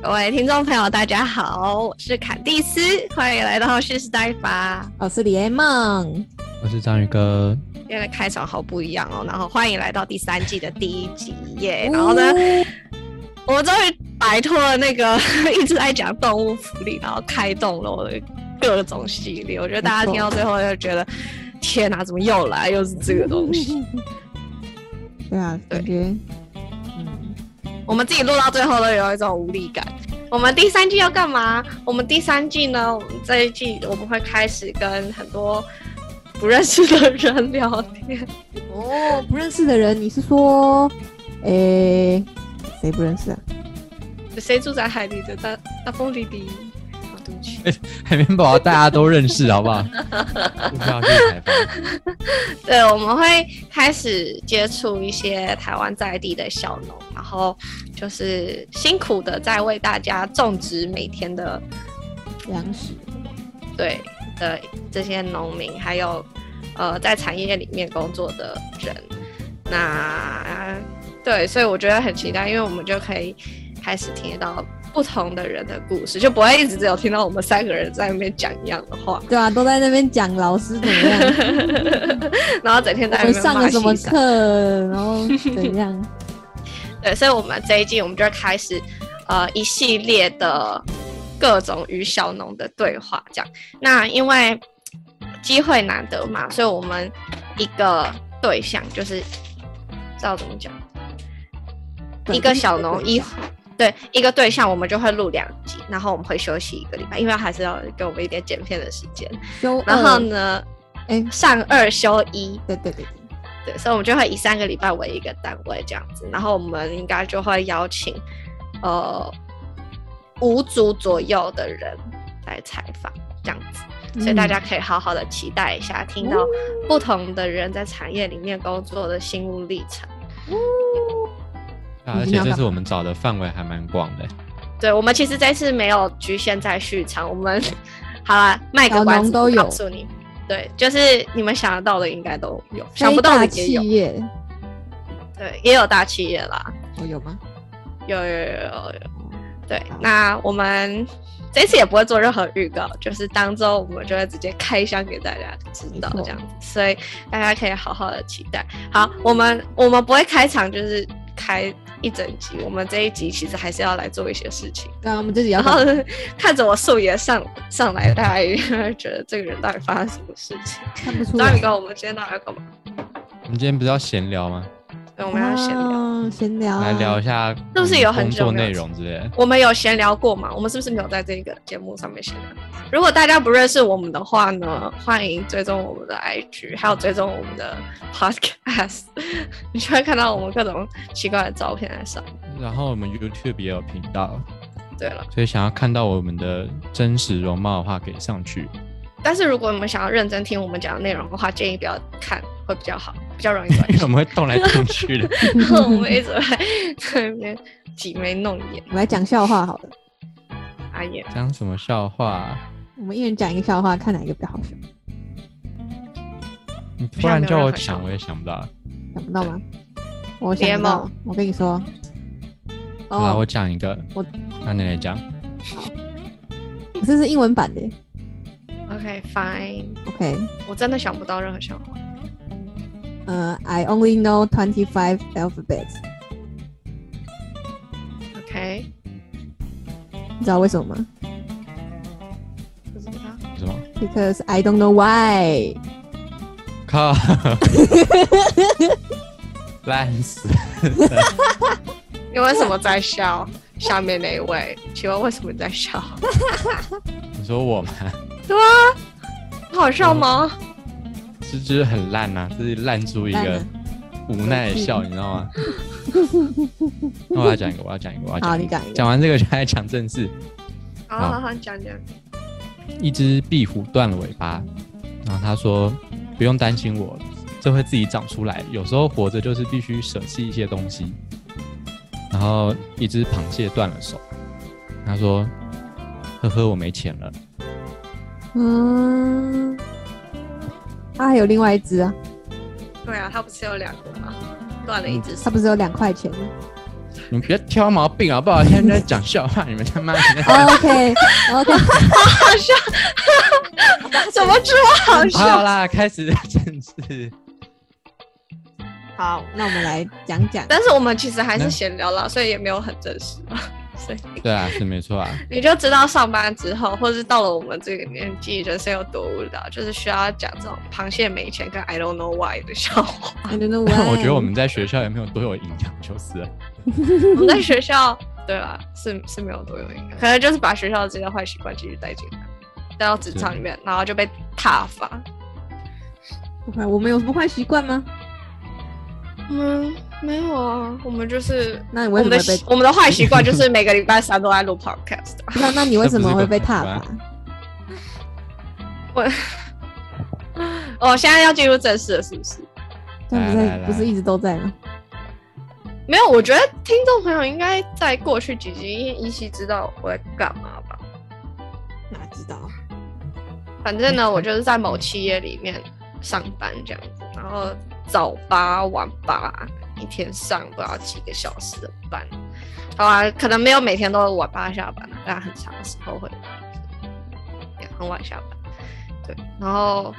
各位听众朋友，大家好，我是坎蒂斯，欢迎来到蓄势待发。我是李艾梦，我是章鱼哥。今天的开场好不一样哦，然后欢迎来到第三季的第一集耶。然后呢，我们终于摆脱了那个 一直在讲动物福利，然后开动了我的各种系列。我觉得大家听到最后就觉得，天哪，怎么又来，又是这个东西？对啊，感觉。我们自己录到最后都有一种无力感。我们第三季要干嘛？我们第三季呢？我们这一季我们会开始跟很多不认识的人聊天。哦，不认识的人，你是说，诶，谁不认识啊？谁住在海里的大大风海绵宝宝 大家都认识，好不好？不需要去采访。对，我们会开始接触一些台湾在地的小农，然后就是辛苦的在为大家种植每天的粮食。对的，这些农民还有呃在产业里面工作的人，那对，所以我觉得很期待，因为我们就可以开始听到。不同的人的故事，就不会一直只有听到我们三个人在那边讲一样的话。对啊，都在那边讲老师怎么样，然后整天在那边上了什么课，然后怎样。对，所以我们这一季我们就开始呃一系列的各种与小农的对话，这样。那因为机会难得嘛，所以我们一个对象就是知道怎么讲，一个小农一。对一个对象，我们就会录两集，然后我们会休息一个礼拜，因为还是要给我们一点剪片的时间。然后呢，哎，上二休一，对对对。对，所以我们就会以三个礼拜为一个单位这样子，然后我们应该就会邀请呃五组左右的人来采访这样子，所以大家可以好好的期待一下，听到不同的人在产业里面工作的心路历程。而且这次我们找的范围还蛮广的。对，我们其实这次没有局限在续场，我们 好了，卖个关子，告诉你，对，就是你们想得到的应该都有，想不到的也有。对，也有大企业啦。哦，有吗？有有有有有。对，那我们这次也不会做任何预告，就是当周我们就会直接开箱给大家知道这样子，所以大家可以好好的期待。好，我们我们不会开场，就是开。一整集，我们这一集其实还是要来做一些事情。那啊，我们自己要。然后 看着我素颜上上来，大家应该觉得这个人到底发生什么事情？看不出来。张宇哥，我们今天到底要干嘛？我们今天不是要闲聊吗？对，我们要闲聊，闲聊，来聊一下是不是有很多内容之类的？我们有闲聊过吗？我们是不是没有在这个节目上面闲聊？如果大家不认识我们的话呢，欢迎追踪我们的 IG，还有追踪我们的 Podcast，你就会看到我们各种奇怪的照片在上。然后我们 YouTube 也有频道。对了，所以想要看到我们的真实容貌的话，可以上去。但是如果你们想要认真听我们讲的内容的话，建议不要看，会比较好，比较容易因为 我们会动来动去的，我们一直在在那边挤眉弄眼。我们来讲笑话好了。阿言，讲什么笑话？我们一人讲一个笑话，看哪一个比较好笑。你突然叫我想，我也想不到。想不到吗？我想到，我跟你说。好，我讲一个。我，那你来讲。好。这是英文版的。OK，fine。OK。我真的想不到任何笑话。呃，I only know twenty five alphabets。OK。你知道为什么吗？什么？Because I don't know why。靠！烂死！你为什么在笑？下面那一位，请问为什么在笑？你说我吗？ 对啊，好笑吗？是就是很烂呐，就是烂出一个无奈的笑，你知道吗？那我要讲一个，我要讲一个，我要讲一个。讲完这个就来讲正事。好好好，讲讲。一只壁虎断了尾巴，然后他说：“不用担心我，这会自己长出来。有时候活着就是必须舍弃一些东西。”然后一只螃蟹断了手，他说：“呵呵，我没钱了。”嗯，他还有另外一只啊。对啊，他不是有两个吗？断了一只，他不是有两块钱吗？你们别挑毛病好不好？现在在讲笑话，你们他妈的 OK OK，好笑，怎么这么好好笑？啦，开始正式。好，那我们来讲讲。但是我们其实还是那闲聊啦，所以也没有很正式对啊，是没错啊。你就知道上班之后，或是到了我们这个年纪，人生有多无聊，就是需要讲这种螃蟹没钱跟 I don't know why 的笑话。I don't know why 我觉得我们在学校也没有多有营养，就是了。我们在学校，对啊，是是没有多有营养，可能就是把学校的这些坏习惯继续带进来，带到职场里面，然后就被踏伐。不会我们有什么坏习惯吗？嗯，没有啊，我们就是那你我们的为什么会被？我们的坏习惯就是每个礼拜三都在录 podcast。那那你为什么会被踏这伐不？我哦，现在要进入正式了，是不是？这样不来来来是不是一直都在吗？没有，我觉得听众朋友应该在过去几集依稀知道我在干嘛吧。哪知道？反正呢，我就是在某企业里面上班这样子，然后早八晚八，一天上不知道几个小时的班。好啊，可能没有每天都晚八下班，但很长的时候会也很晚下班。对，然后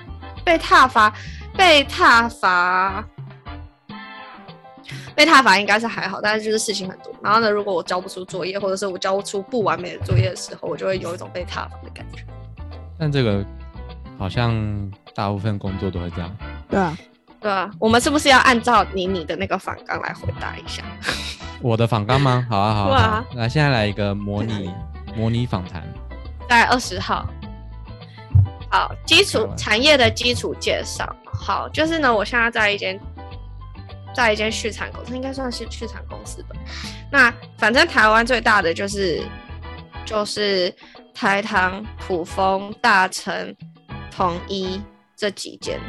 被踏伐，被踏伐。被踏伐应该是还好，但是就是事情很多。然后呢，如果我交不出作业，或者是我交不出不完美的作业的时候，我就会有一种被踏伐的感觉。但这个好像大部分工作都会这样。对啊，对啊，我们是不是要按照你你的那个反纲来回答一下？我的反纲吗？好啊，好啊。来，现在来一个模拟模拟访谈。在二十号。好，基础产业的基础介绍。好，就是呢，我现在在一间，在一间畜产公司，应该算是畜产公司吧。那反正台湾最大的就是就是台糖、普丰、大成、统一这几间，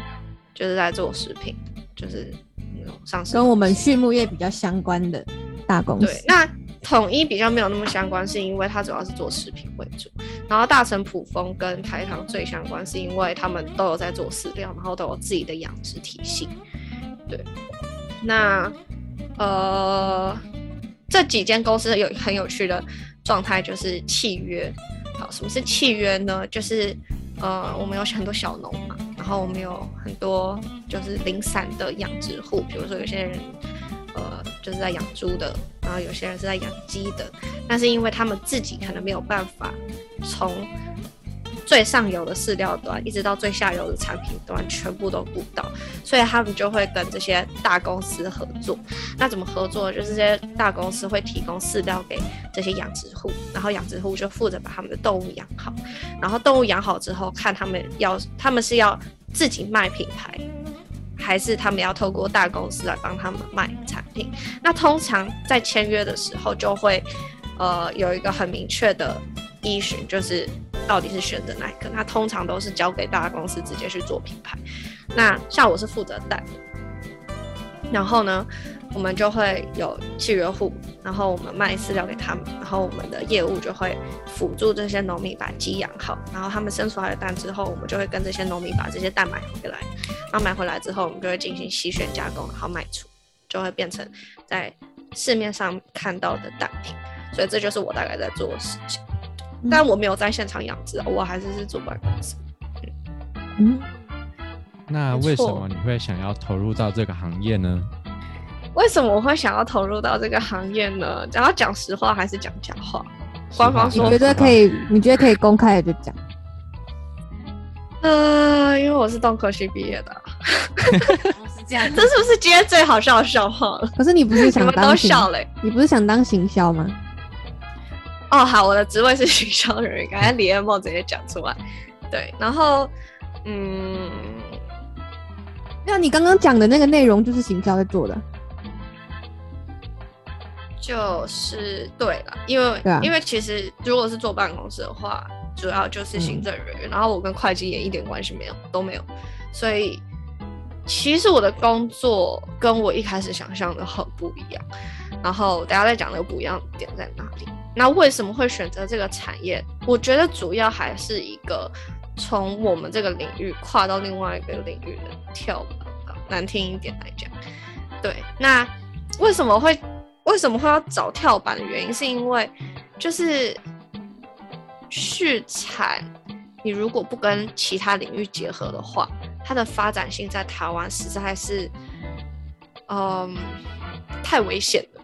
就是在做食品，就是那种上市跟我们畜牧业比较相关的大公司，，对那统一比较没有那么相关，是因为它主要是做食品为主。然后大成普丰跟台糖最相关，是因为他们都有在做饲料，然后都有自己的养殖体系。对，那呃这几间公司有很有趣的状态，就是契约。好，什么是契约呢？就是呃，我们有很多小农嘛，然然后我们有很多就是零散的养殖户，比如说有些人呃就是在养猪的，然后有些人是在养鸡的，但是因为他们自己可能没有办法从最上游的饲料端一直到最下游的产品端全部都顾到，所以他们就会跟这些大公司合作。那怎么合作？就是这些大公司会提供饲料给这些养殖户，然后养殖户就负责把他们的动物养好，然后动物养好之后，看他们要他们是要自己卖品牌，还是他们要透过大公司来帮他们卖产品。那通常在签约的时候就会呃有一个很明确的依循，就是到底是选择哪一个。那通常都是交给大公司直接去做品牌。那像我是负责带，然后呢，我们就会有契约户，然后我们卖饲料给他们，然后我们的业务就会辅助这些农民把鸡养好，然后他们生出来的蛋之后，我们就会跟这些农民把这些蛋买回来，然后买回来之后，我们就会进行洗选加工，然后卖出，就会变成在市面上看到的蛋品。所以这就是我大概在做的事情，但我没有在现场养殖，我还是是坐办公室。嗯，那为什么你会想要投入到这个行业呢？为什么我会想要投入到这个行业呢？想要讲实话还是讲假话？官方说你觉得可以？你觉得可以公开的就讲。呃，因为我是动科系毕业的啊，是这样这是不是今天最好笑的笑话了？可是你不是想当行，笑嘞、你不是想当行销吗？哦，好，我的职位是行销人员，刚才李彦茂直接讲出来。对，然后嗯，那你刚刚讲的那个内容就是行销在做的。就是对了，因为、因为其实如果是坐办公室的话，主要就是行政人员，然后我跟会计也一点关系没有，都没有，所以其实我的工作跟我一开始想象的很不一样。然后大家在讲那个不一样的点在哪里？那为什么会选择这个产业？我觉得主要还是一个从我们这个领域跨到另外一个领域的跳板吧。难听一点来讲，对。那为什么会为什么会要找跳板的原因，是因为就是续产，你如果不跟其他领域结合的话，它的发展性在台湾实在是，嗯，太危险了。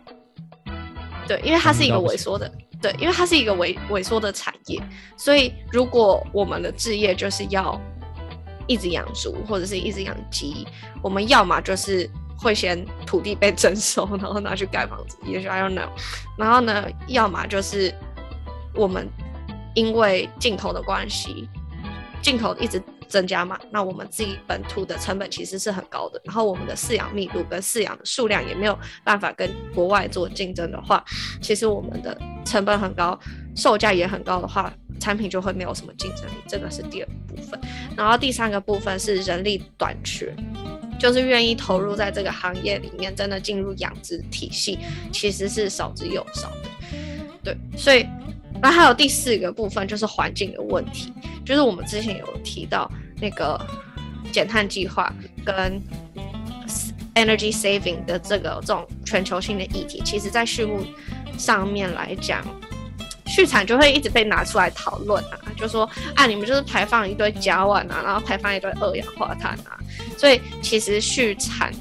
对，因为它是一个萎缩的，对，因为它是一个萎萎缩的产业，所以如果我们的置业就是要一直养猪或者是一直养鸡，我们要么就是会先土地被征收，然后拿去盖房子，也许 I don't know，然后呢，要么就是我们因为进口的关系，进口一直增加嘛，那我们自己本土的成本其实是很高的，然后我们的饲养密度跟饲养的数量也没有办法跟国外做竞争的话，其实我们的成本很高，售价也很高的话，产品就会没有什么竞争力，这个是第二部分。然后第三个部分是人力短缺，就是愿意投入在这个行业里面，真的进入养殖体系，其实是少之又少的。对，所以那还有第四个部分就是环境的问题，就是我们之前有提到那个减碳计划跟 energy saving 的这个这种全球性的议题，其实在畜牧上面来讲，畜产就会一直被拿出来讨论啊，就说啊，你们就是排放一堆甲烷啊，然后排放一堆二氧化碳啊，所以其实畜产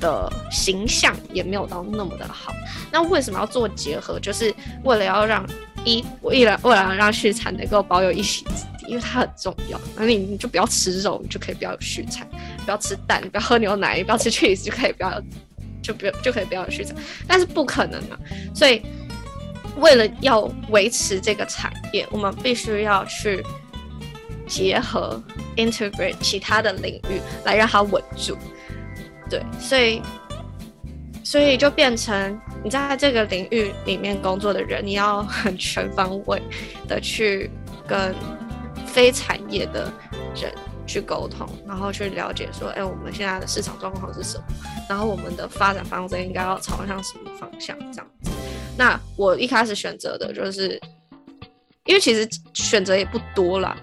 的形象也没有到那么的好。那为什么要做结合？就是为了要让一，为了为了让畜产能够保有一席之地，因为它很重要。那你你就不要吃肉，你就可以不要有畜产；不要吃蛋，不要喝牛奶，也不要吃 cheese，就可以不要就不要就可以不要有畜产。但是不可能啊！所以为了要维持这个产业，我们必须要去结合 integrate 其他的领域来让它稳住。对，所以所以就变成你在这个领域里面工作的人，你要很全方位的去跟非产业的人去沟通，然后去了解说，哎，我们现在的市场状况是什么，然后我们的发展方针应该要朝向什么方向这样子。那我一开始选择的就是，因为其实选择也不多啦，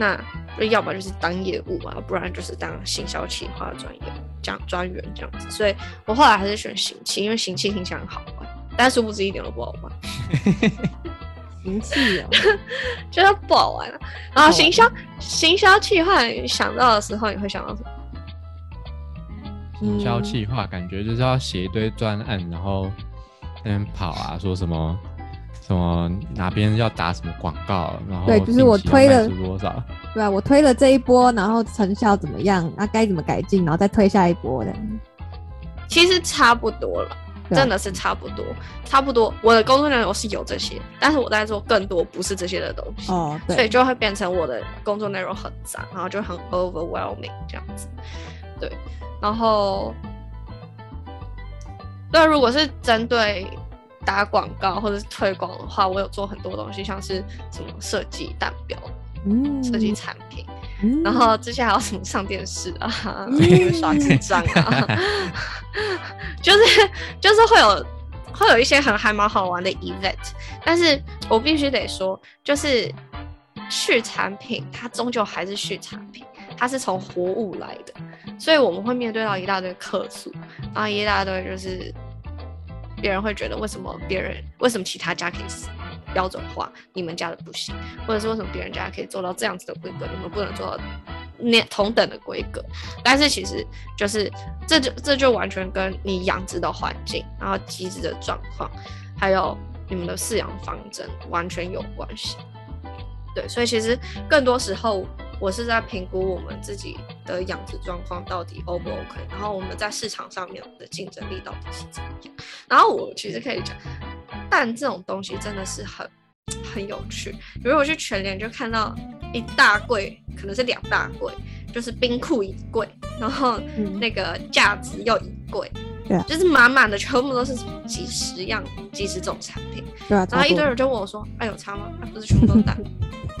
那那要么就是当业务啊，不然就是当行销企划专业这样专员这样子。所以我后来还是选行气，因为行气听起来很好玩，但殊不知一点都不好玩，行气哦，觉得不好玩啊。然后行销行销企划想到的时候，你会想到什么？行销企划感觉就是要写一堆专案，然后在那边跑啊，说什么什么哪边要打什么广告，然后对就是我推了多少，对啊，我推了这一波，然后成效怎么样？那该怎么改进？然后再推下一波的。其实差不多了。真的是差不多，差不多。我的工作内容是有这些，但是我在做更多不是这些的东西。哦，所以，就会变成我的工作内容很杂，然后就很 overwhelming 这样子。对，然后，对，如果是针对打广告或者是推广的话，我有做很多东西，像是什么设计蛋表、嗯。设计产品，嗯。然后之前还有什么上电视啊，嗯。刷纸张啊，就是就是会有会有一些很还蛮好玩的 event，但是我必须得说，就是续产品它终究还是续产品，它是从活物来的，所以我们会面对到一大堆客诉，然后一大堆就是别人会觉得为什么别人为什么其他家可以标准化，你们家的不行，或者是为什么别人家可以做到这样子的规格，你们不能做到那同等的规格？但是其实就是这就这就完全跟你养殖的环境，然后机制的状况，还有你们的饲养方针完全有关系。对，所以其实更多时候我是在评估我们自己的养殖状况到底 O 不 OK，然后我们在市场上面的竞争力到底是怎么样。然后我其实可以讲，蛋这种东西真的是很很有趣。比如我去全联就看到一大柜，可能是两大柜，就是冰库一柜，然后嗯那个架子又一柜，对啊就是满满的，全部都是几十样、几十种产品。对啊，然后一堆人就问我说：“哎，有差吗？啊、不是全部都是蛋。”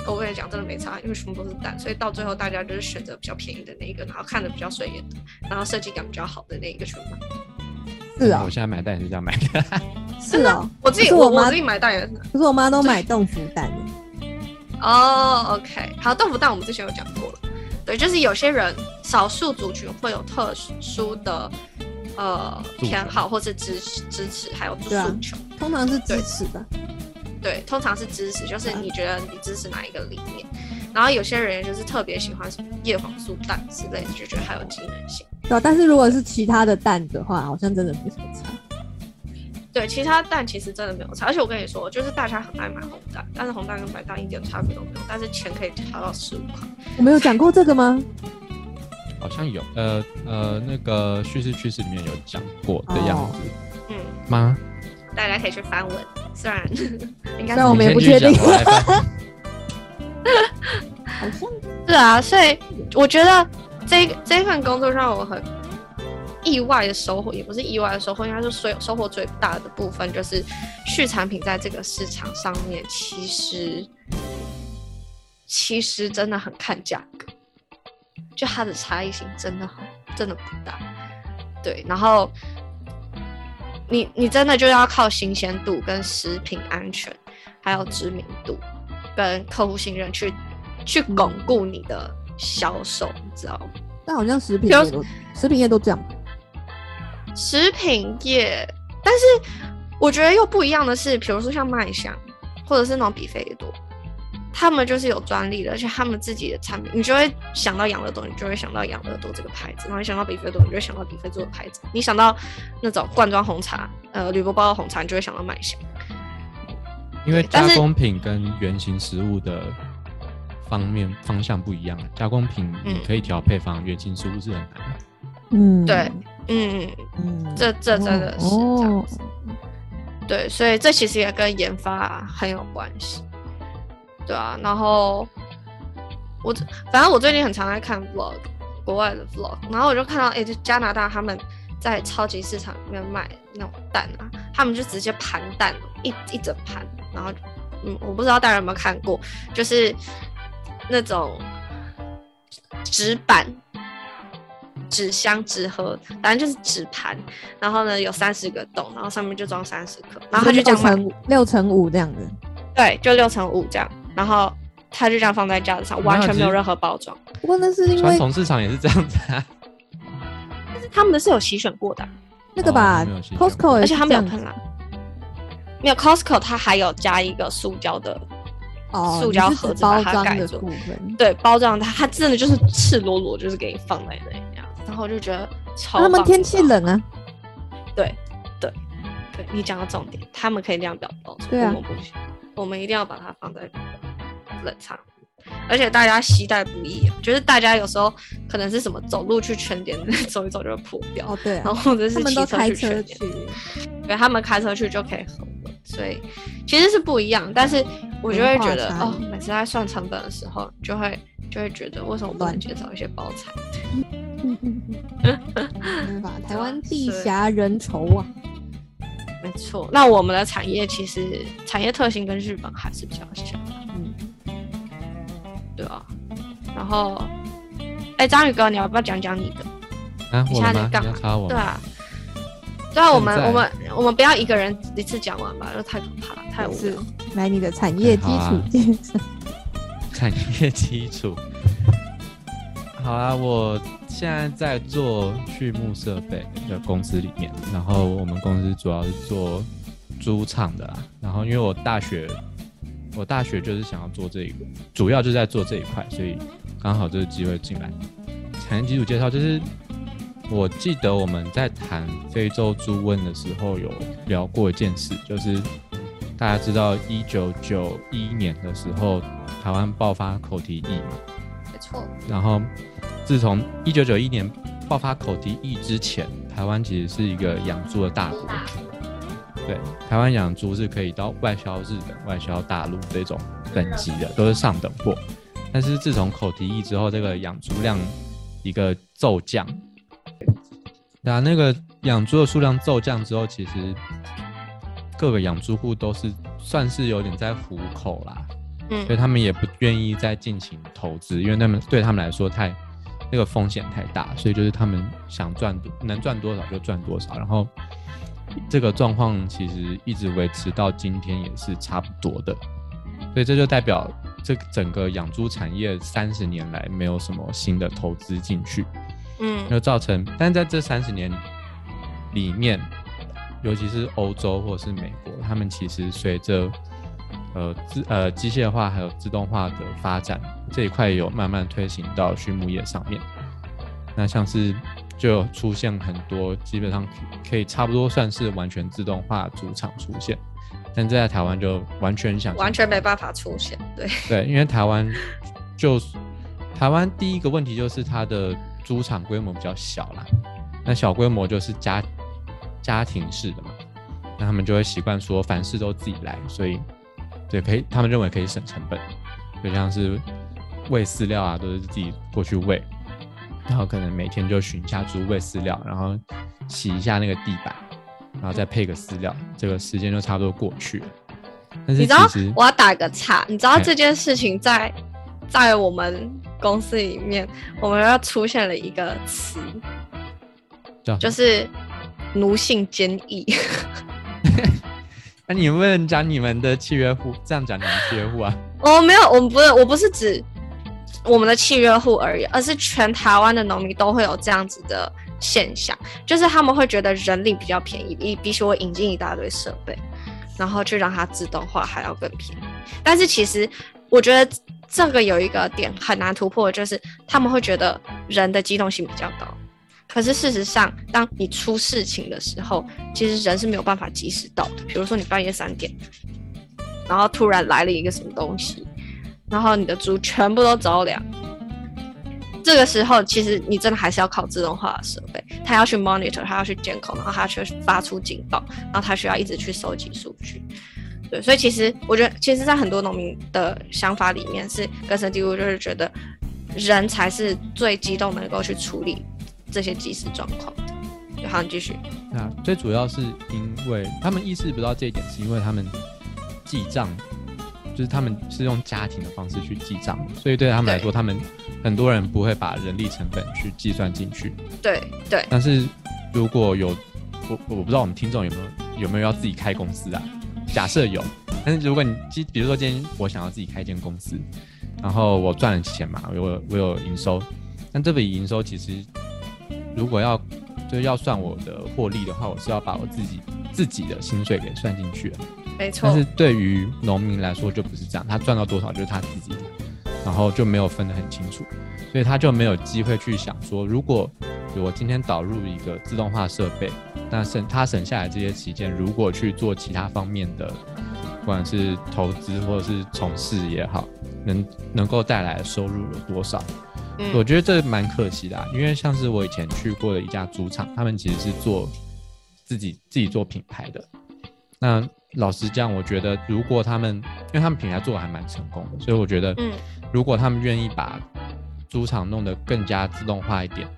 我跟你讲，真的没差，因为全部都是蛋，所以到最后大家就是选择比较便宜的那一个，然后看着比较顺眼的，然后设计感比较好的那一个去买。是啊我，现在买蛋也是这样买的，是哦，我自己我妈我我自己买蛋也是。可是我妈都买豆腐蛋的，哦，OK，好，豆腐蛋我们之前有讲过了。对，就是有些人少数族群会有特殊的呃偏好或是支持支持，还有诉求。通常是支持的，对，通常是支持，就是你觉得你支持哪一个理念。然后有些人就是特别喜欢什么叶黄素蛋之类的，就觉得还有机能性。对啊。但是如果是其他的蛋的话，好像真的没什么差。对，其他蛋其实真的没有差，而且我跟你说，就是大家很爱买红蛋，但是红蛋跟白蛋一点差别都没有，但是钱可以调到十五块。我没有讲过这个吗？好像有，呃呃，那个叙事趋势里面有讲过的样子。嗯，吗？大家可以去翻文，虽然 应该是虽然我们也不确定。好像是啊，所以我觉得这个这份工作让我很意外的收获，也不是意外的收获，应该是收收获最大的部分就是续产品在这个市场上面，其实其实真的很看价格，就它的差异性真的很真的不大，对，然后你你真的就要靠新鲜度跟食品安全，还有知名度跟客户信任去去巩固你的销售，你知道吗？但好像食品食品业都这样。食品业，但是我觉得又不一样的是，比如说像麦香，或者是那种比菲多，他们就是有专利的，而且他们自己的产品，你就会想到养乐多，你就会想到养乐多这个牌子，然后你想到比菲多，你就会想到比菲多的牌子，你想到那种罐装红茶，呃，铝箔包的红茶，你就会想到麦香。因为加工品跟原型食物的方面方向不一样，加工品你嗯可以调配方，原型食物是很难的。嗯，对，嗯，嗯，这这真的是这样哦子。对，所以这其实也跟研发很有关系，对啊。然后我这反正我最近很常在看 vlog，国外的 vlog，然后我就看到，哎、就加拿大他们在超级市场里面卖那种蛋啊，他们就直接盘蛋，一一整盘，然后嗯，我不知道大家有没有看过，就是那种纸板。纸箱、纸盒，反正就是纸盘，然后呢有三十个洞，然后上面就装三十颗，然后他就这样卖，六乘六乘五这样子。对，就六乘五这样，然后他就这样放在架子上，完全没有任何包装，不过那是因传为统市场也是这样子啊。但是他们的是有洗选过的。啊，那个吧，Costco 而且他是这样子没有喷啦，没有 Costco 它还有加一个塑胶的，哦，塑胶盒子把包装的它盖住部分。对，包装它，它真的就是赤裸裸，就是给你放在那里这样子，然后我就觉得超棒。他们天气冷啊，对对对，你讲到重点，他们可以量表包装，对啊。我们不行，我们一定要把它放在冷藏。而且大家携带不易啊，就是大家有时候可能是什么走路去全点走一走就会破掉，哦对啊然，后或者是骑车去全点，去，对他们开车去就可以喝了，所以其实是不一样。但是我就会觉得哦，每次在算成本的时候，就会就会觉得为什么不能乱减少一些包材？嗯嗯嗯没法，台湾地狭人稠啊。没错，那我们的产业其实产业特性跟日本还是比较像对啊。然后，哎，章鱼哥，你要不要讲讲你的？啊，你我？现干嘛？对啊，对啊，我们我们我们不要一个人一次讲完吧，就太可怕了，太无是聊。来你的产业基础。产业基础。好啊，我现在在做畜牧设备的公司里面，然后我们公司主要是做猪场的啦。然后因为我大学，我大学就是想要做这一个，主要就是在做这一块，所以刚好这个机会进来。产业基础介绍就是，我记得我们在谈非洲猪瘟的时候有聊过一件事，就是大家知道一九九一年的时候，台湾爆发口蹄疫嘛，没错，然后自从一九九一年爆发口蹄疫之前，台湾其实是一个养猪的大国。对，台湾养猪是可以到外销日本、外销大陆这种等级的，都是上等货。但是自从口蹄疫之后，这个养猪量一个骤降，那啊，那个养猪的数量骤降之后，其实各个养猪户都是算是有点在糊口啦。嗯所以他们也不愿意再进行投资，因为他们对他们来说太那个风险太大，所以就是他们想赚多能赚多少就赚多少，然后这个状况其实一直维持到今天也是差不多的，所以这就代表这整个养猪产业三十年来没有什么新的投资进去，嗯。就造成，但是在这三十年里面，尤其是欧洲或者是美国，他们其实随着呃自呃机械化还有自动化的发展，这一块有慢慢推行到畜牧业上面。那像是就出现很多基本上可以差不多算是完全自动化主场出现，但这在台湾就完全想完全没办法出现。对，对，因为台湾 就台湾第一个问题就是它的猪场规模比较小啦，那小规模就是家家庭式的嘛，那他们就会习惯说凡事都自己来，所以对可以，他们认为可以省成本，就像是喂饲料啊，都是自己过去喂，然后可能每天就巡一下猪喂饲料，然后洗一下那个地板，然后再配个饲料，这个时间就差不多过去了。但是你知道我要打个岔，你知道嘿这件事情在在我们公司里面，我们要出现了一个词，叫就是奴性坚毅。那你们不能讲你们的契约户，这样讲你们契约户啊？我没有，我们不是，我不是指我们的契约户而已，而是全台湾的农民都会有这样子的现象，就是他们会觉得人力比较便宜，比比起我引进一大堆设备，然后去让它自动化还要更便宜。但是其实我觉得这个有一个点很难突破，就是他们会觉得人的机动性比较高。可是事实上，当你出事情的时候，其实人是没有办法及时到的。比如说你半夜三点，然后突然来了一个什么东西，然后你的猪全部都着凉。这个时候，其实你真的还是要靠自动化的设备，它要去 monitor，它要去监控，然后它去发出警报，然后它需要一直去收集数据。对，所以其实我觉得，其实，在很多农民的想法里面是根深蒂固，就是觉得人才是最激动能够去处理这些即时状况的。好，你继续。那最主要是因为他们意识不到这一点，是因为他们记账，就是他们是用家庭的方式去记账，所以对他们来说，他们很多人不会把人力成本去计算进去。对对，但是如果有我我不知道我们听众有没有有没有要自己开公司啊？假设有，但是如果你今比如说今天我想要自己开一间公司，然后我赚了钱嘛，我有我有营收，但这笔营收其实如果要就是要算我的获利的话，我是要把我自己自己的薪水给算进去了。没错但是。对于农民来说就不是这样，他赚到多少就是他自己的，然后就没有分得很清楚，所以他就没有机会去想说，如果我今天导入一个自动化设备，那省他省下来这些期间，如果去做其他方面的，不管是投资或者是从事也好，能能够带来的收入有多少？嗯我觉得这蛮可惜的、啊，因为像是我以前去过的一家猪场，他们其实是做自己自己做品牌的。那老实讲，我觉得如果他们，因为他们品牌做的还蛮成功的，所以我觉得，嗯如果他们愿意把猪场弄得更加自动化一点，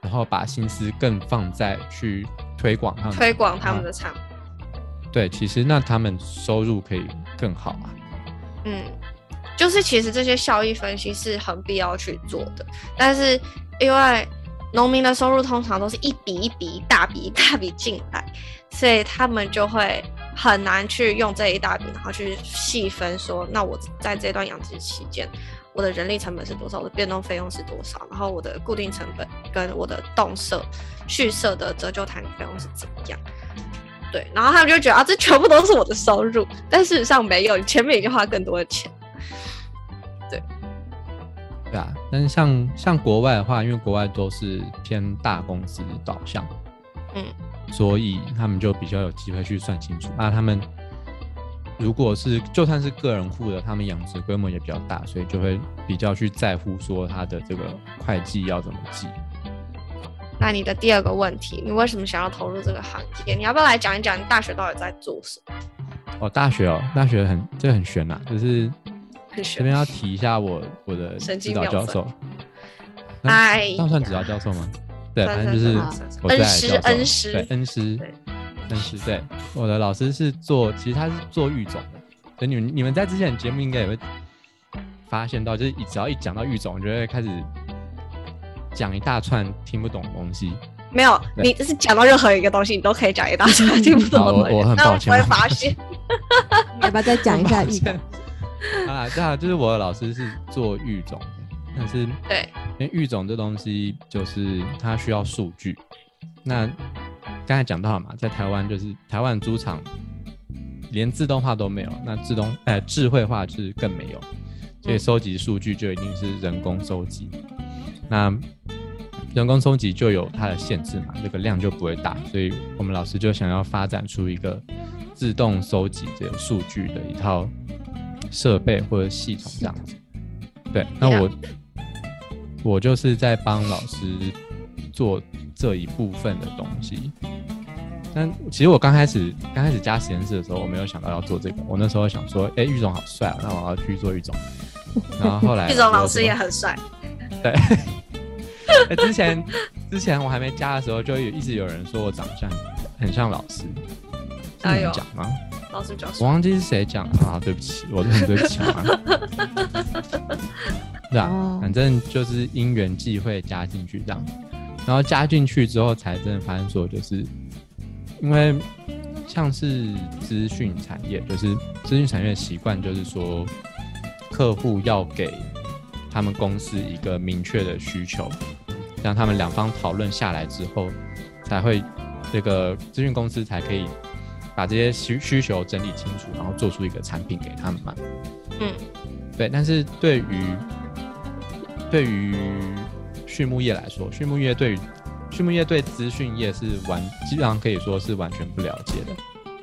然后把心思更放在去推广他们推广他们的产品。对，其实那他们收入可以更好啊。嗯，就是其实这些效益分析是很必要去做的，但是因为农民的收入通常都是一笔一笔、一大笔一大笔进来，所以他们就会很难去用这一大笔，然后去细分说，那我在这段养殖期间，我的人力成本是多少，我的变动费用是多少，然后我的固定成本跟我的动设、蓄设的折旧摊费用是怎么样。对，然后他们就觉得啊，这全部都是我的收入，但事实上没有，你前面已经花更多的钱。对啊，但是像像国外的话，因为国外都是偏大公司导向，嗯，所以他们就比较有机会去算清楚。那他们如果是就算是个人户的，他们养殖规模也比较大，所以就会比较去在乎说他的这个会计要怎么记。那你的第二个问题，你为什么想要投入这个行业？你要不要来讲一讲你大学到底在做什么？哦，大学哦，大学很这很悬呐、就是这边要提一下我我的指导教授，哎那算指导教授吗？对，反正就是我最爱的恩师教授。恩师。对恩师对。恩师对，我的老师是做，其实他是做育种的，所以你们你们在之前的节目应该也会发现到，就是一只要一讲到育种，就会开始讲一大串听不懂的东西。没有，对。你是讲到任何一个东西，你都可以讲一大串听不懂的我东西我很抱歉那我不会发现。要不要再讲一下？啊，对啊，就是我的老师是做育种的，但是对，因为育种这东西就是它需要数据，那刚才讲到了嘛，在台湾就是台湾猪场连自动化都没有，那自动呃智慧化就是更没有，所以收集数据就一定是人工收集。那人工收集就有它的限制嘛，这个量就不会大，所以我们老师就想要发展出一个自动收集这个数据的一套设备或者系统这样子。对，那我我就是在帮老师做这一部分的东西。但其实我刚开始刚开始加实验室的时候，我没有想到要做这个。我那时候想说，哎，玉总好帅啊，那我要去做玉总。然后后来玉总老师也很帅。对。之前之前我还没加的时候，就有一直有人说我长相很像老师。哎呦，讲吗？老师讲，我忘记是谁讲啊？对不起，我很对不起啊。对啊，反正就是因缘际会加进去这样，然后加进去之后才真的发现说，就是因为像是资讯产业，就是资讯产业的习惯就是说，客户要给他们公司一个明确的需求。让他们两方讨论下来之后，才会这个资讯公司才可以把这些需需求整理清楚，然后做出一个产品给他们嘛。嗯，对。但是对于对于畜牧业来说，畜牧业对于畜牧业对资讯业是完基本上可以说是完全不了解的。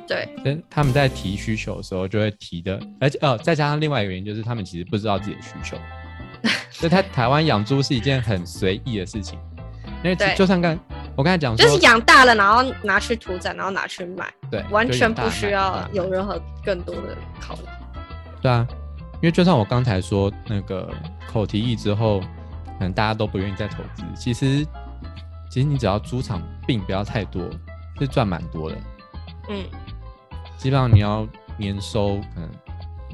对。但他们在提需求的时候就会提的，而且呃，再加上另外一个原因就是他们其实不知道自己的需求。所以，他台湾养猪是一件很随意的事情，因为就算刚我刚才讲，就是养大了，然后拿去屠宰，然后拿去卖，对，完全不需要有任何更多的考虑。对啊，因为就算我刚才说那个口蹄疫之后，可能大家都不愿意再投资。其实，其实你只要猪场病不要太多，是赚蛮多的。嗯，基本上你要年收可能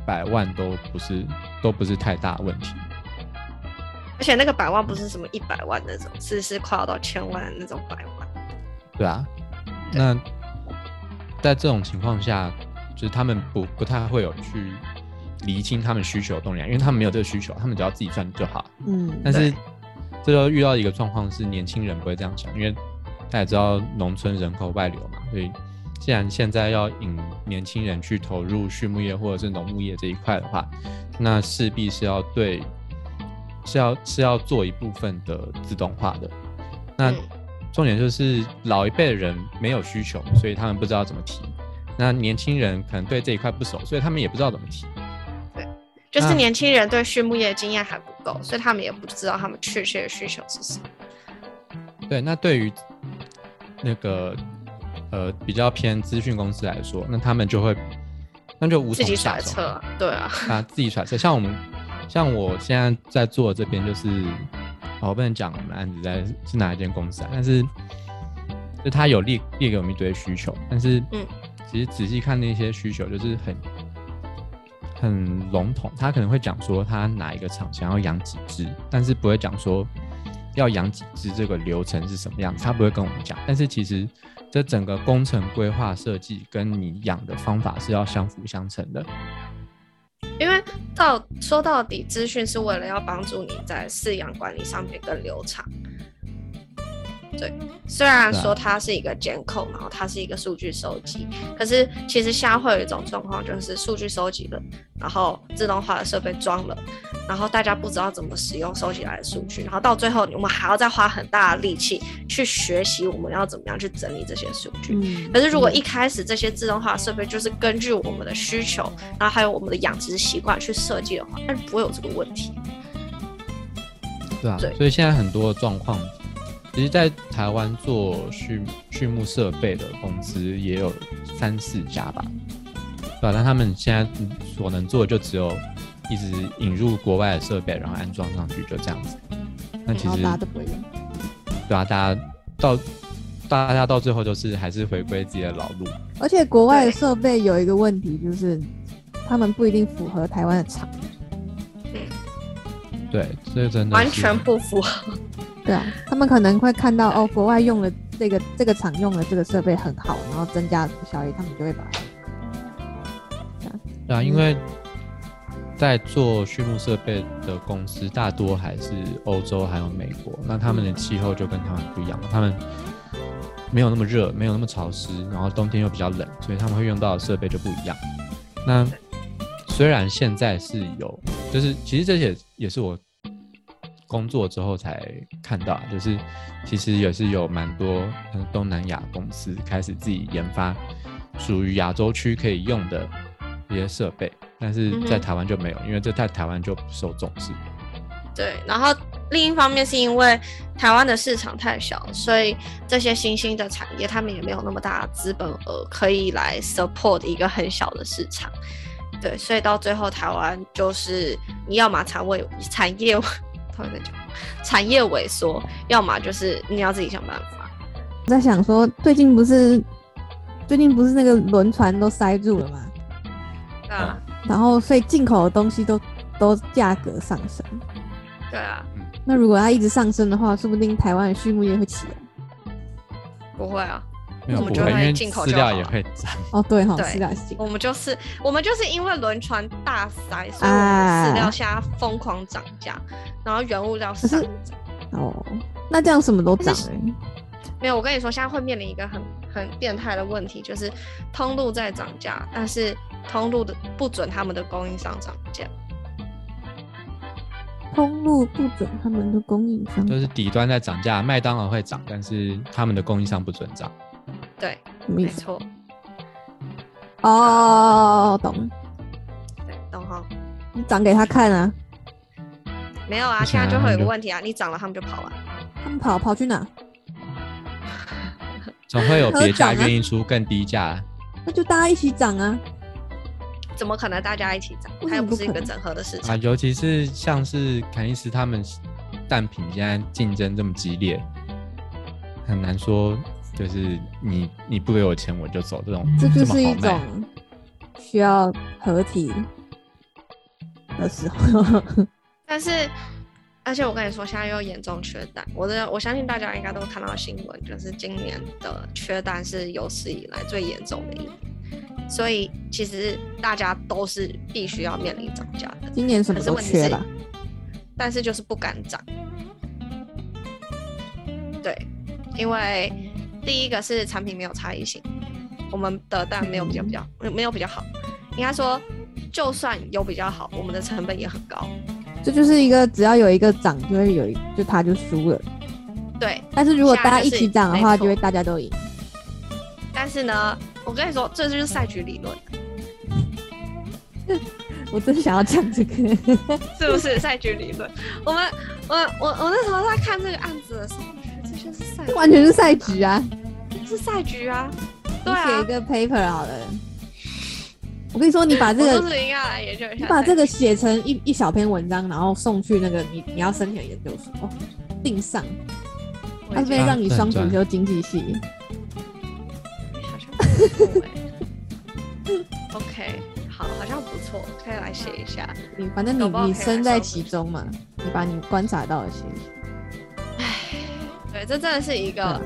百万都不是都不是太大问题。而且那个百万不是什么一百万那种，是是快要到千万那种百万。对啊，那在这种情况下，就是他们不不太会有去厘清他们需求的动量，因为他们没有这个需求，他们只要自己赚就好。嗯。但是这就遇到一个状况是，年轻人不会这样想，因为大家知道农村人口外流嘛，所以既然现在要引年轻人去投入畜牧业或者是农牧业这一块的话，那势必是要对。是要是要做一部分的自动化的，那重点就是老一辈的人没有需求，所以他们不知道怎么提。那年轻人可能对这一块不熟，所以他们也不知道怎么提。对，就是年轻人对畜牧业经验还不够，所以他们也不知道他们确切的需求是什么。对，那对于那个呃比较偏资讯公司来说，那他们就会那就无从揣测。对啊，啊自己揣测，像我们。像我现在在做这边，就是我不能讲我们案子在是哪一间公司啊，但是就他有列列给我们一堆需求，但是嗯，其实仔细看那些需求就是很很笼统，他可能会讲说他哪一个厂想要养几只，但是不会讲说要养几只这个流程是什么样子，他不会跟我们讲。但是其实这整个工程规划设计跟你养的方法是要相辅相成的。到说到底，资讯是为了要帮助你在饲养管理上面更流畅。对，虽然说它是一个监控，然后它是一个数据收集，可是其实现在会有一种状况，就是数据收集了，然后自动化的设备装了，然后大家不知道怎么使用收集来的数据，然后到最后我们还要再花很大的力气去学习我们要怎么样去整理这些数据。可是如果一开始这些自动化设备就是根据我们的需求，然后还有我们的养殖习惯去设计的话，那就不会有这个问题。对啊，所以现在很多状况。其实，在台湾做畜畜牧设备的公司也有三四家吧，对吧？但他们现在所能做的就只有一直引入国外的设备，然后安装上去，就这样子。那其实大家都不会用，对啊，大家到大家到最后就是还是回归自己的老路。而且国外的设备有一个问题，就是他们不一定符合台湾的厂。对，这真的完全不符合。对啊，他们可能会看到哦，国外用了这个这个厂用的这个设备很好，然后增加效益，他们就会把。对啊，因为在做畜牧设备的公司大多还是欧洲还有美国，那他们的气候就跟他们不一样，他们没有那么热，没有那么潮湿，然后冬天又比较冷，所以他们会用到的设备就不一样。那虽然现在是有，就是其实这些也是我工作之后才看到，就是其实也是有蛮多嗯东南亚公司开始自己研发属于亚洲区可以用的一些设备，但是在台湾就没有，因为这在台湾就不受重视。对，然后另一方面是因为台湾的市场太小，所以这些新兴的产业他们也没有那么大的资本额可以来 support 一个很小的市场。对，所以到最后台湾就是你要么产位产业，突然在讲产业萎缩，要么就是你要自己想办法。我在想说，最近不是最近不是那个轮船都塞住了吗？对啊，然后所以进口的东西都都价格上升。对啊，那如果它一直上升的话，说不定台湾的畜牧业会起来。不会啊，没有不会，我们就会因为进口饲料也会涨。哦，对哈，对我们就是我们就是因为轮船大塞，所以我们啊的饲料现在疯狂涨价，然后原物料可是上涨。哦，那这样什么都涨哎、没有，我跟你说，现在会面临一个很很变态的问题，就是通路在涨价，但是通路的不准他们的供应商涨价。通路不准他们的供应商就是底端在涨价，麦当劳会涨，但是他们的供应商不准涨。对？没错，哦，懂，对，懂哈？你涨给他看啊，没有啊，现在就会有个问题啊，你涨了，他们就跑了。他们跑跑去哪？总会有别家愿意出更低价。那就大家一起涨啊！怎么可能大家一起涨？为它又不是一个整合的市啊，尤其是像是凯尼斯他们蛋品现在竞争这么激烈，很难说就是你你不给我钱我就走这种，这就是一种需要合体的时候。但是，而且我跟你说，现在又严重缺蛋。我的我相信大家应该都看到新闻，就是今年的缺蛋是有史以来最严重的一年。所以其实大家都是必须要面临涨价的，今年什么都可是问题是缺了？但是就是不敢涨。对，因为第一个是产品没有差异性，我们的蛋没有比较比较没有比较好，应该说就算有比较好，我们的成本也很高。这就是一个只要有一个涨，就会有一就他就输了。对，但是如果大家一起涨的话，就会大家都赢。但是呢，我跟你说，这就是赛局理论，我真想要讲这个，是不是赛局理论？我们我我我那时候在看这个案子的时候，完全是赛局啊！这是赛局啊，对啊，你写一个 paper 好了。我跟你说，你把这我个就是应该来研究一下。你把这个写成一一小篇文章，然后送去那个你你要申请的研究所，哦定上，他这边啊让你双主修经济系。好像不错哎。OK，好，好像不错，可以来写一下。你反正你你身在其中嘛，你把你观察到的写一写。对，这真的是一个、嗯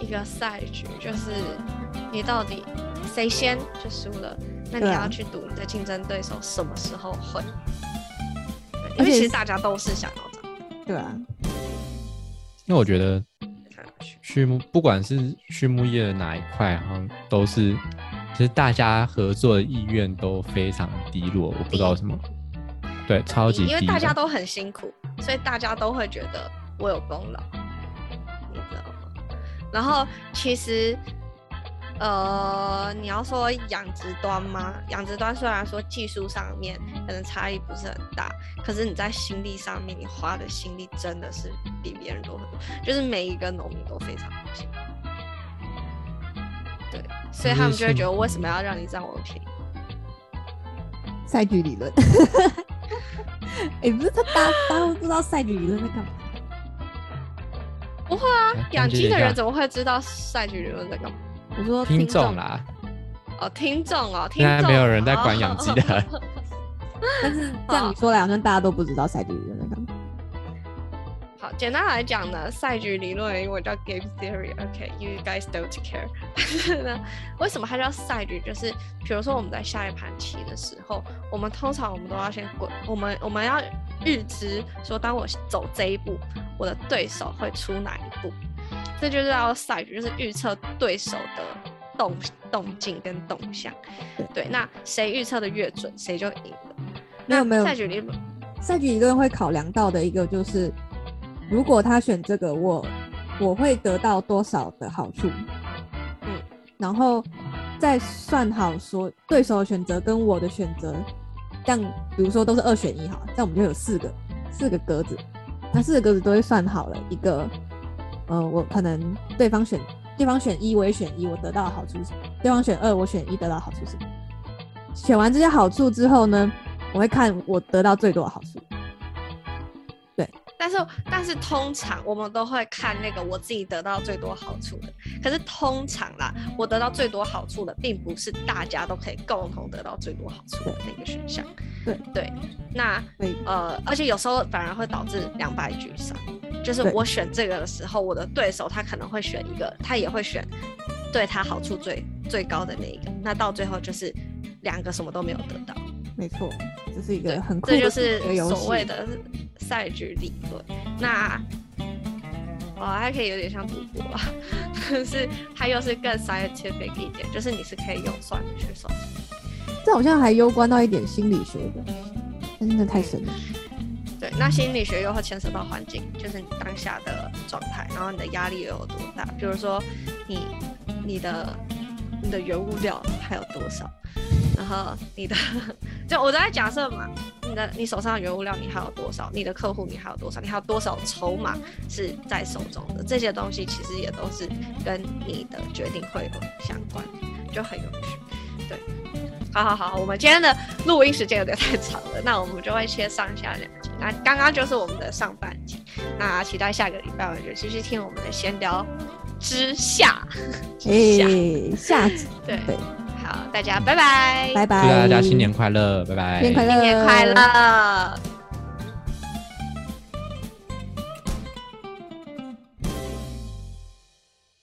一个赛局，就是你到底谁先就输了，那你要去赌你的竞争对手什么时候会。因为其实大家都是想要涨，对啊，因为我觉得。畜牧不管是畜牧业的哪一块，好像都是其实大家合作的意愿都非常低落，我不知道为什么，对，超级低的，因为大家都很辛苦，所以大家都会觉得我有功劳？然后其实，呃，你要说养殖端吗？养殖端虽然说技术上面可能差异不是很大，可是你在心力上面，你花的心力真的是比别人多很多，就是每一个农民都非常辛苦。对，所以他们就会觉得为什么要让你占我的便宜？赛局理论。哎、不是他大大家都不知道赛局理论在干嘛？不会啊，养鸡的人怎么会知道赛局理论在干嘛？我说听众众，啦，哦，听众哦，听众现在没有人在管养鸡的，但是这样你说来，好像大家都不知道赛局理论在干嘛。好，简单来讲呢，赛局理论英文叫 game theory，OK，you、guys don't care。但是呢，为什么它叫赛局？就是比如说我们在下一盘棋的时候，我们通常我们都要先滚，我们我们要预知说，当我走这一步，我的对手会出哪一步。这就叫赛局，就是预测对手的动动静跟动向。对，那谁预测的越准，谁就赢了。没有没有赛局理论，赛局理论会考量到的一个就是，如果他选这个，我我会得到多少的好处，嗯，然后再算好说对手的选择跟我的选择，像比如说都是二选一好了，这样我们就有四个四个格子，那四个格子都会算好了一个，呃，我可能对方选对方选一，我也选一，我得到的好处是什么？对方选二，我选一，得到好处是什么？选完这些好处之后呢，我会看我得到最多的好处。但是但是通常我们都会看那个我自己得到最多好处的。可是通常啦，我得到最多好处的，并不是大家都可以共同得到最多好处的那个选项。对对，那呃，而且有时候反而会导致两败俱伤。就是我选这个的时候，我的对手他可能会选一个，他也会选对他好处最最高的那一个，那到最后就是两个什么都没有得到。没错，这是一个很酷的这就是所谓的赛局理论。那哦，还可以有点像赌博吧，但是它又是更 scientific 一点，就是你是可以用算的去算。这好像还攸关到一点心理学的，但真的太深了。对，那心理学又会牵涉到环境，就是你当下的状态，然后你的压力又有多大？比如说你你的你的原物料还有多少，然后你的 就我在假设嘛，你的你手上的原物料你还有多少？你的客户你还有多少？你还有多少筹码是在手中的？这些东西其实也都是跟你的决定会有相关，就很有趣。对，好好好，我们今天的录音时间有点太长了，那我们就会切上下两集。那刚刚就是我们的上半集，那期待下个礼拜我们就继续听我们的闲聊之下。之下，哎，下集对，对，好，大家拜拜，拜拜，祝大家新年快乐，拜拜，新年快乐，新年快乐。